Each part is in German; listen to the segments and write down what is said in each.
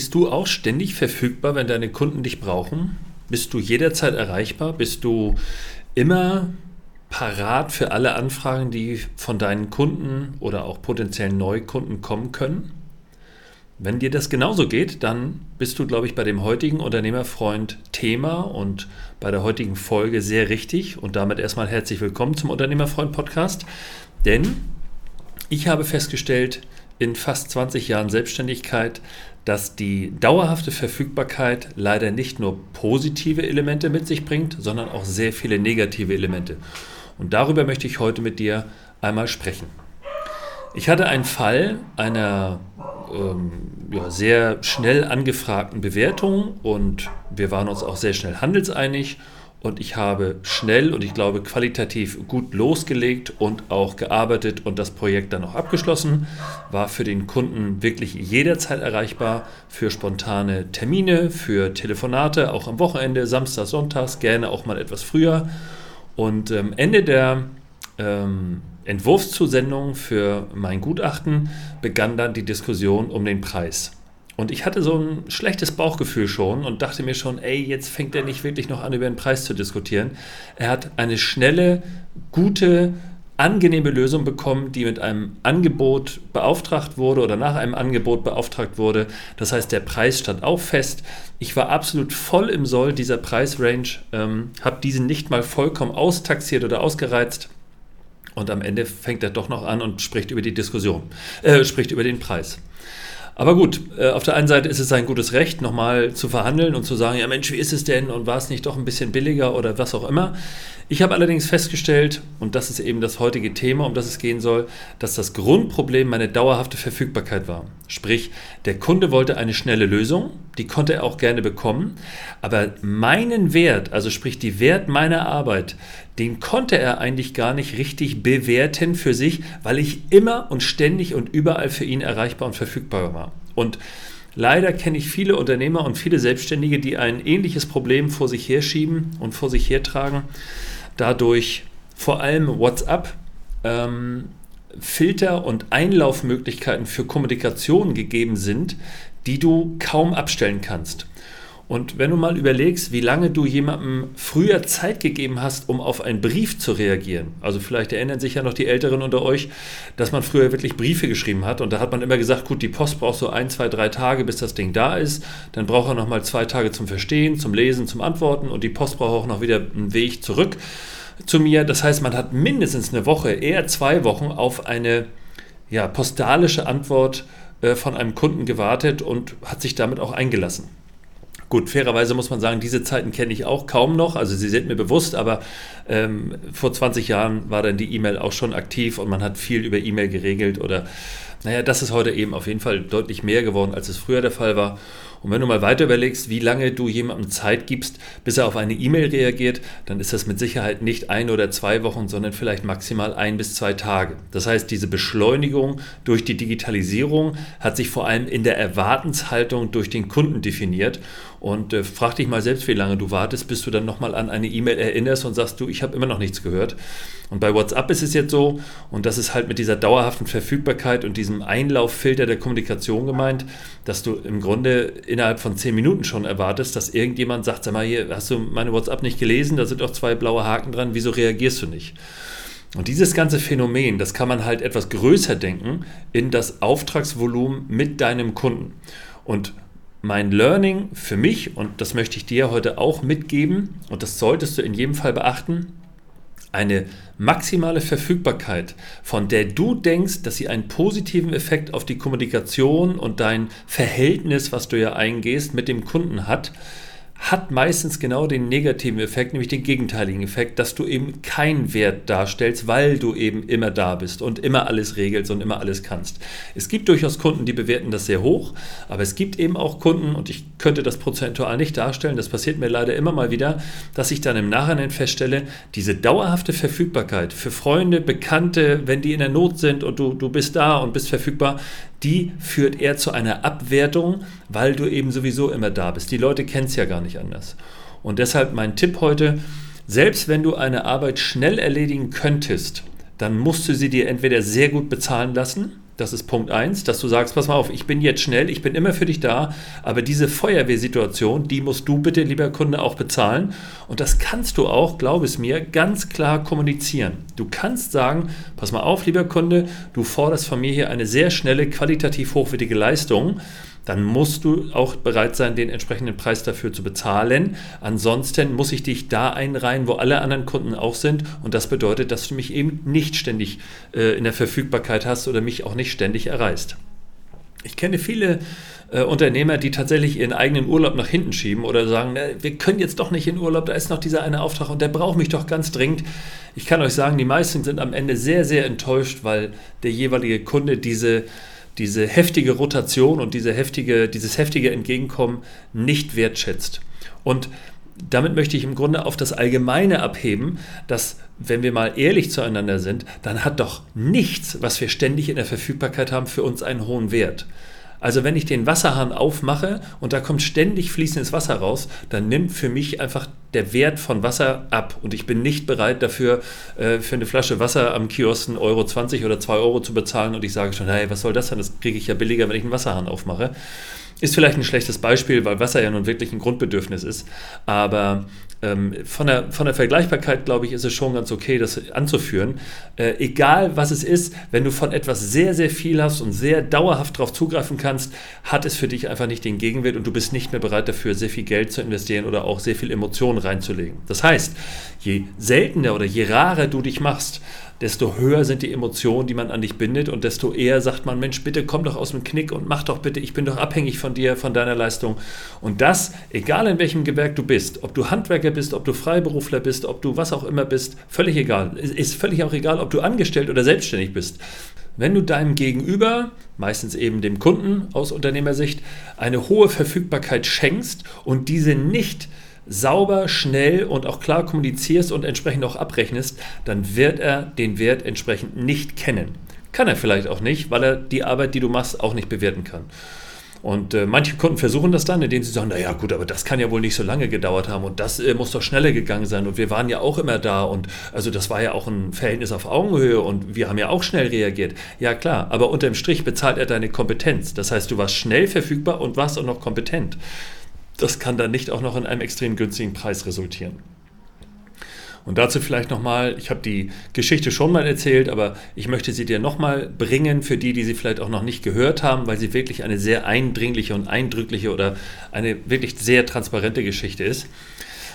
Bist du auch ständig verfügbar, wenn deine Kunden dich brauchen? Bist du jederzeit erreichbar? Bist du immer parat für alle Anfragen, die von deinen Kunden oder auch potenziellen Neukunden kommen können? Wenn dir das genauso geht, dann bist du, glaube ich, bei dem heutigen Unternehmerfreund Thema und bei der heutigen Folge sehr richtig. Und damit erstmal herzlich willkommen zum Unternehmerfreund Podcast. Denn ich habe festgestellt, in fast 20 Jahren Selbstständigkeit, dass die dauerhafte Verfügbarkeit leider nicht nur positive Elemente mit sich bringt, sondern auch sehr viele negative Elemente. Und darüber möchte ich heute mit dir einmal sprechen. Ich hatte einen Fall einer ähm, ja, sehr schnell angefragten Bewertung und wir waren uns auch sehr schnell handelseinig und ich habe schnell und ich glaube qualitativ gut losgelegt und auch gearbeitet und das Projekt dann auch abgeschlossen. War für den Kunden wirklich jederzeit erreichbar für spontane Termine, für Telefonate, auch am Wochenende, Samstag, Sonntags, gerne auch mal etwas früher. Und ähm, Ende der ähm, Entwurfszusendung für mein Gutachten begann dann die Diskussion um den Preis. Und ich hatte so ein schlechtes Bauchgefühl schon und dachte mir schon, ey, jetzt fängt er nicht wirklich noch an, über den Preis zu diskutieren. Er hat eine schnelle, gute, angenehme Lösung bekommen, die mit einem Angebot beauftragt wurde oder nach einem Angebot beauftragt wurde. Das heißt, der Preis stand auch fest. Ich war absolut voll im Soll dieser Preisrange, ähm, habe diesen nicht mal vollkommen austaxiert oder ausgereizt. Und am Ende fängt er doch noch an und spricht über die Diskussion, äh, spricht über den Preis. Aber gut, äh, auf der einen Seite ist es sein gutes Recht, nochmal zu verhandeln und zu sagen, ja Mensch, wie ist es denn und war es nicht doch ein bisschen billiger oder was auch immer. Ich habe allerdings festgestellt, und das ist eben das heutige Thema, um das es gehen soll, dass das Grundproblem meine dauerhafte Verfügbarkeit war. Sprich, der Kunde wollte eine schnelle Lösung, die konnte er auch gerne bekommen, aber meinen Wert, also sprich die Wert meiner Arbeit, den konnte er eigentlich gar nicht richtig bewerten für sich, weil ich immer und ständig und überall für ihn erreichbar und verfügbar war. Und Leider kenne ich viele Unternehmer und viele Selbstständige, die ein ähnliches Problem vor sich herschieben und vor sich hertragen dadurch vor allem WhatsApp ähm, Filter und Einlaufmöglichkeiten für Kommunikation gegeben sind, die du kaum abstellen kannst. Und wenn du mal überlegst, wie lange du jemandem früher Zeit gegeben hast, um auf einen Brief zu reagieren, also vielleicht erinnern sich ja noch die Älteren unter euch, dass man früher wirklich Briefe geschrieben hat und da hat man immer gesagt, gut, die Post braucht so ein, zwei, drei Tage, bis das Ding da ist, dann braucht er nochmal zwei Tage zum Verstehen, zum Lesen, zum Antworten und die Post braucht auch noch wieder einen Weg zurück zu mir. Das heißt, man hat mindestens eine Woche, eher zwei Wochen auf eine ja, postalische Antwort äh, von einem Kunden gewartet und hat sich damit auch eingelassen. Gut, fairerweise muss man sagen, diese Zeiten kenne ich auch kaum noch. Also sie sind mir bewusst, aber ähm, vor 20 Jahren war dann die E-Mail auch schon aktiv und man hat viel über E-Mail geregelt oder naja, das ist heute eben auf jeden Fall deutlich mehr geworden, als es früher der Fall war. Und wenn du mal weiter überlegst, wie lange du jemandem Zeit gibst, bis er auf eine E-Mail reagiert, dann ist das mit Sicherheit nicht ein oder zwei Wochen, sondern vielleicht maximal ein bis zwei Tage. Das heißt, diese Beschleunigung durch die Digitalisierung hat sich vor allem in der Erwartenshaltung durch den Kunden definiert. Und äh, frag dich mal selbst, wie lange du wartest, bis du dann nochmal an eine E-Mail erinnerst und sagst, du, ich habe immer noch nichts gehört. Und bei WhatsApp ist es jetzt so, und das ist halt mit dieser dauerhaften Verfügbarkeit und diesem Einlauffilter der Kommunikation gemeint, dass du im Grunde innerhalb von zehn Minuten schon erwartest, dass irgendjemand sagt, sag mal, hier, hast du meine WhatsApp nicht gelesen? Da sind auch zwei blaue Haken dran, wieso reagierst du nicht? Und dieses ganze Phänomen, das kann man halt etwas größer denken in das Auftragsvolumen mit deinem Kunden. Und mein Learning für mich, und das möchte ich dir heute auch mitgeben, und das solltest du in jedem Fall beachten, eine maximale Verfügbarkeit, von der du denkst, dass sie einen positiven Effekt auf die Kommunikation und dein Verhältnis, was du ja eingehst, mit dem Kunden hat, hat meistens genau den negativen Effekt, nämlich den gegenteiligen Effekt, dass du eben keinen Wert darstellst, weil du eben immer da bist und immer alles regelst und immer alles kannst. Es gibt durchaus Kunden, die bewerten das sehr hoch, aber es gibt eben auch Kunden, und ich könnte das prozentual nicht darstellen, das passiert mir leider immer mal wieder, dass ich dann im Nachhinein feststelle, diese dauerhafte Verfügbarkeit für Freunde, Bekannte, wenn die in der Not sind und du, du bist da und bist verfügbar, die führt eher zu einer Abwertung, weil du eben sowieso immer da bist. Die Leute kennen es ja gar nicht anders. Und deshalb mein Tipp heute, selbst wenn du eine Arbeit schnell erledigen könntest, dann musst du sie dir entweder sehr gut bezahlen lassen, Das ist Punkt 1, dass du sagst, pass mal auf, ich bin jetzt schnell, ich bin immer für dich da, aber diese Feuerwehrsituation, die musst du bitte, lieber Kunde, auch bezahlen. Und das kannst du auch, glaub es mir, ganz klar kommunizieren. Du kannst sagen, pass mal auf, lieber Kunde, du forderst von mir hier eine sehr schnelle, qualitativ hochwertige Leistung dann musst du auch bereit sein, den entsprechenden Preis dafür zu bezahlen. Ansonsten muss ich dich da einreihen, wo alle anderen Kunden auch sind. Und das bedeutet, dass du mich eben nicht ständig äh, in der Verfügbarkeit hast oder mich auch nicht ständig erreichst. Ich kenne viele äh, Unternehmer, die tatsächlich ihren eigenen Urlaub nach hinten schieben oder sagen, äh, wir können jetzt doch nicht in Urlaub, da ist noch dieser eine Auftrag und der braucht mich doch ganz dringend. Ich kann euch sagen, die meisten sind am Ende sehr, sehr enttäuscht, weil der jeweilige Kunde diese diese heftige Rotation und diese heftige, dieses heftige Entgegenkommen nicht wertschätzt. Und damit möchte ich im Grunde auf das Allgemeine abheben, dass, wenn wir mal ehrlich zueinander sind, dann hat doch nichts, was wir ständig in der Verfügbarkeit haben, für uns einen hohen Wert. Also wenn ich den Wasserhahn aufmache und da kommt ständig fließendes Wasser raus, dann nimmt für mich einfach der Wert von Wasser ab. Und ich bin nicht bereit dafür, äh, für eine Flasche Wasser am Kiosk 1,20 Euro oder 2 Euro zu bezahlen. Und ich sage schon, hey, was soll das denn? Das kriege ich ja billiger, wenn ich einen Wasserhahn aufmache. Ist vielleicht ein schlechtes Beispiel, weil Wasser ja nun wirklich ein Grundbedürfnis ist. Aber ähm, von, der, von der Vergleichbarkeit, glaube ich, ist es schon ganz okay, das anzuführen. Äh, egal was es ist, wenn du von etwas sehr, sehr viel hast und sehr dauerhaft darauf zugreifen kannst, hat es für dich einfach nicht den Gegenwert und du bist nicht mehr bereit dafür, sehr viel Geld zu investieren oder auch sehr viel Emotionen reinzulegen. Das heißt, je seltener oder je rarer du dich machst, desto höher sind die Emotionen, die man an dich bindet und desto eher sagt man, Mensch, bitte komm doch aus dem Knick und mach doch bitte, ich bin doch abhängig von dir, von deiner Leistung. Und das, egal in welchem Gewerk du bist, ob du Handwerker bist, ob du Freiberufler bist, ob du was auch immer bist, völlig egal. Ist völlig auch egal, ob du angestellt oder selbstständig bist. Wenn du deinem Gegenüber, meistens eben dem Kunden aus Unternehmersicht, eine hohe Verfügbarkeit schenkst und diese nicht sauber, schnell und auch klar kommunizierst und entsprechend auch abrechnest, dann wird er den Wert entsprechend nicht kennen. Kann er vielleicht auch nicht, weil er die Arbeit, die du machst, auch nicht bewerten kann. Und äh, manche Kunden versuchen das dann, indem sie sagen, naja gut, aber das kann ja wohl nicht so lange gedauert haben und das äh, muss doch schneller gegangen sein und wir waren ja auch immer da und also das war ja auch ein Verhältnis auf Augenhöhe und wir haben ja auch schnell reagiert. Ja klar, aber unterm Strich bezahlt er deine Kompetenz. Das heißt, du warst schnell verfügbar und warst auch noch kompetent das kann dann nicht auch noch in einem extrem günstigen Preis resultieren. Und dazu vielleicht nochmal, ich habe die Geschichte schon mal erzählt, aber ich möchte sie dir nochmal bringen für die, die sie vielleicht auch noch nicht gehört haben, weil sie wirklich eine sehr eindringliche und eindrückliche oder eine wirklich sehr transparente Geschichte ist.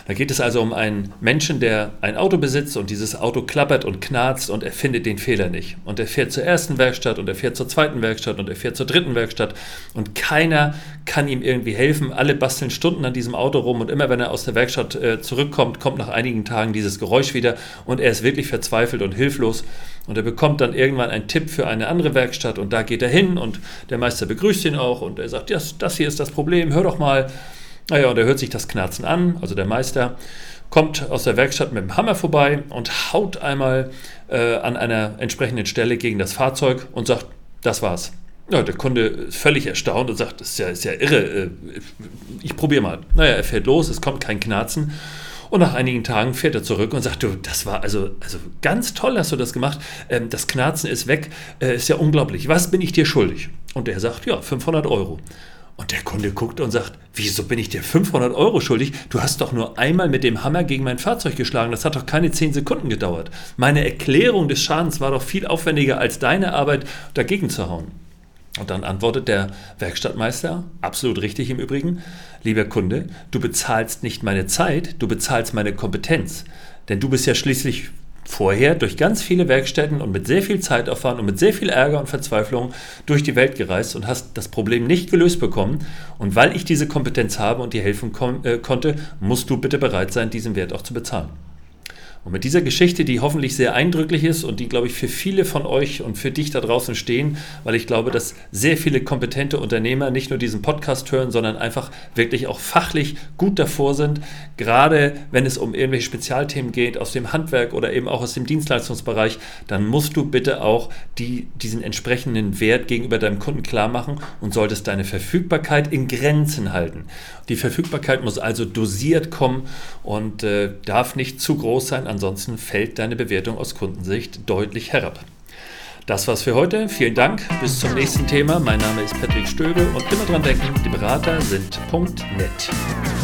Da geht es also um einen Menschen, der ein Auto besitzt und dieses Auto klappert und knarzt und er findet den Fehler nicht. Und er fährt zur ersten Werkstatt und er fährt zur zweiten Werkstatt und er fährt zur dritten Werkstatt und keiner kann ihm irgendwie helfen. Alle basteln Stunden an diesem Auto rum und immer wenn er aus der Werkstatt äh, zurückkommt, kommt nach einigen Tagen dieses Geräusch wieder und er ist wirklich verzweifelt und hilflos. Und er bekommt dann irgendwann einen Tipp für eine andere Werkstatt und da geht er hin und der Meister begrüßt ihn auch und er sagt, das, das hier ist das Problem, hör doch mal. Naja, und er hört sich das Knarzen an, also der Meister kommt aus der Werkstatt mit dem Hammer vorbei und haut einmal äh, an einer entsprechenden Stelle gegen das Fahrzeug und sagt, das war's. Ja, der Kunde ist völlig erstaunt und sagt, das ist ja, ist ja irre, äh, ich probiere mal. Naja, er fährt los, es kommt kein Knarzen. Und nach einigen Tagen fährt er zurück und sagt, du, das war also, also ganz toll hast du das gemacht. Ähm, das Knarzen ist weg, äh, ist ja unglaublich. Was bin ich dir schuldig? Und er sagt, ja, 500 Euro. Und der Kunde guckt und sagt, wieso bin ich dir 500 Euro schuldig? Du hast doch nur einmal mit dem Hammer gegen mein Fahrzeug geschlagen. Das hat doch keine 10 Sekunden gedauert. Meine Erklärung des Schadens war doch viel aufwendiger als deine Arbeit, dagegen zu hauen. Und dann antwortet der Werkstattmeister, absolut richtig im Übrigen, lieber Kunde, du bezahlst nicht meine Zeit, du bezahlst meine Kompetenz. Denn du bist ja schließlich vorher durch ganz viele Werkstätten und mit sehr viel Zeitaufwand und mit sehr viel Ärger und Verzweiflung durch die Welt gereist und hast das Problem nicht gelöst bekommen. Und weil ich diese Kompetenz habe und dir helfen äh, konnte, musst du bitte bereit sein, diesen Wert auch zu bezahlen. Und mit dieser Geschichte, die hoffentlich sehr eindrücklich ist und die, glaube ich, für viele von euch und für dich da draußen stehen, weil ich glaube, dass sehr viele kompetente Unternehmer nicht nur diesen Podcast hören, sondern einfach wirklich auch fachlich gut davor sind, gerade wenn es um irgendwelche Spezialthemen geht aus dem Handwerk oder eben auch aus dem Dienstleistungsbereich, dann musst du bitte auch die, diesen entsprechenden Wert gegenüber deinem Kunden klar machen und solltest deine Verfügbarkeit in Grenzen halten. Die Verfügbarkeit muss also dosiert kommen und äh, darf nicht zu groß sein, ansonsten fällt deine Bewertung aus Kundensicht deutlich herab. Das war's für heute. Vielen Dank. Bis zum nächsten Thema. Mein Name ist Patrick Stöbe und immer dran denken, die Berater sind.net.